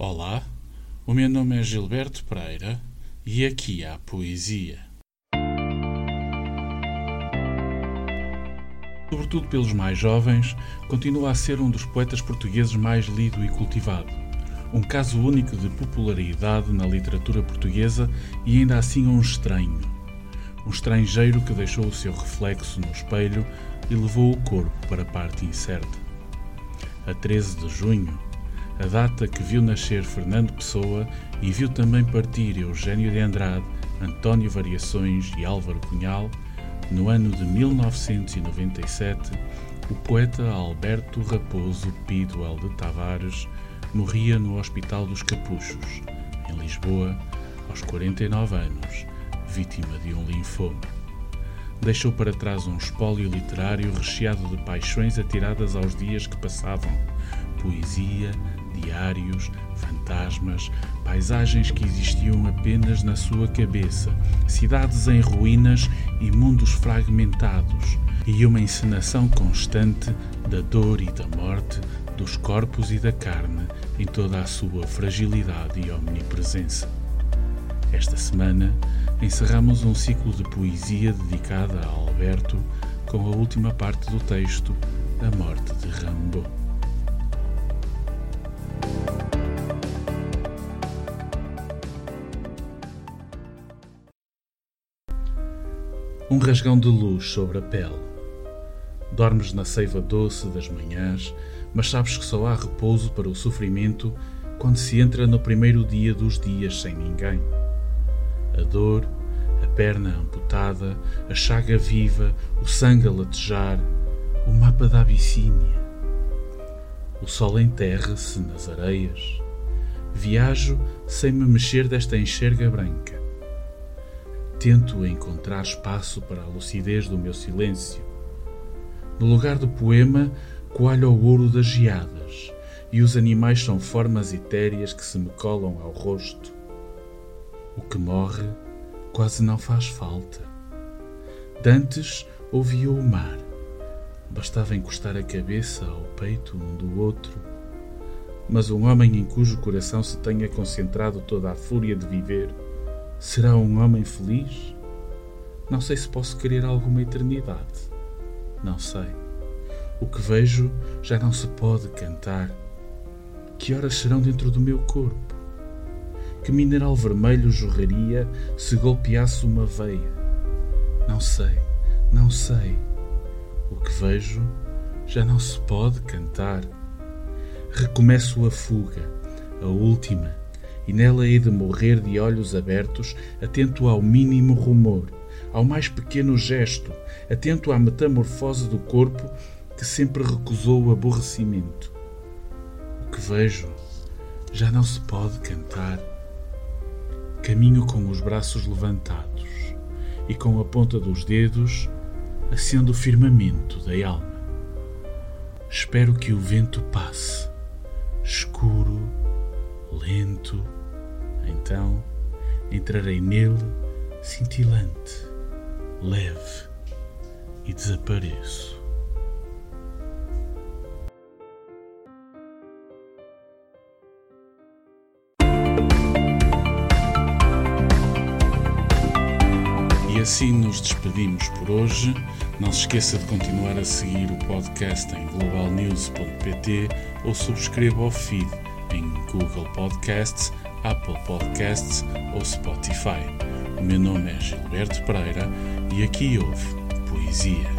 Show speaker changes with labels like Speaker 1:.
Speaker 1: Olá, o meu nome é Gilberto Pereira e aqui há poesia. Sobretudo pelos mais jovens, continua a ser um dos poetas portugueses mais lido e cultivado. Um caso único de popularidade na literatura portuguesa e ainda assim um estranho. Um estrangeiro que deixou o seu reflexo no espelho e levou o corpo para a parte incerta. A 13 de junho, a data que viu nascer Fernando Pessoa e viu também partir Eugênio de Andrade, António Variações e Álvaro Cunhal, no ano de 1997, o poeta Alberto Raposo Piduel de Tavares morria no Hospital dos Capuchos, em Lisboa, aos 49 anos, vítima de um linfoma. Deixou para trás um espólio literário recheado de paixões atiradas aos dias que passavam, poesia, diários, fantasmas, paisagens que existiam apenas na sua cabeça, cidades em ruínas e mundos fragmentados, e uma encenação constante da dor e da morte, dos corpos e da carne em toda a sua fragilidade e omnipresença. Esta semana encerramos um ciclo de poesia dedicada a Alberto com a última parte do texto A Morte de Rambo. Um rasgão de luz sobre a pele. Dormes na seiva doce das manhãs, mas sabes que só há repouso para o sofrimento quando se entra no primeiro dia dos dias sem ninguém. A dor, a perna amputada, a chaga viva, o sangue a latejar, o mapa da Abissínia. O sol enterra-se nas areias. Viajo sem me mexer desta enxerga branca Tento encontrar espaço para a lucidez do meu silêncio. No lugar do poema, coalho o ouro das geadas, e os animais são formas etéreas que se me colam ao rosto. O que morre quase não faz falta. Dantes ouvia o mar. Bastava encostar a cabeça ao peito um do outro. Mas um homem em cujo coração se tenha concentrado toda a fúria de viver Será um homem feliz? Não sei se posso querer alguma eternidade. Não sei. O que vejo já não se pode cantar. Que horas serão dentro do meu corpo? Que mineral vermelho jorraria se golpeasse uma veia? Não sei, não sei. O que vejo já não se pode cantar. Recomeço a fuga, a última e nela hei de morrer de olhos abertos, atento ao mínimo rumor, ao mais pequeno gesto, atento à metamorfose do corpo que sempre recusou o aborrecimento. O que vejo já não se pode cantar. Caminho com os braços levantados e com a ponta dos dedos acendo o firmamento da alma. Espero que o vento passe, entrarei nele cintilante, leve e desapareço. E assim nos despedimos por hoje. Não se esqueça de continuar a seguir o podcast em globalnews.pt ou subscreva o feed em Google Podcasts Apple Podcasts ou Spotify. O meu nome é Gilberto Pereira e aqui houve Poesia.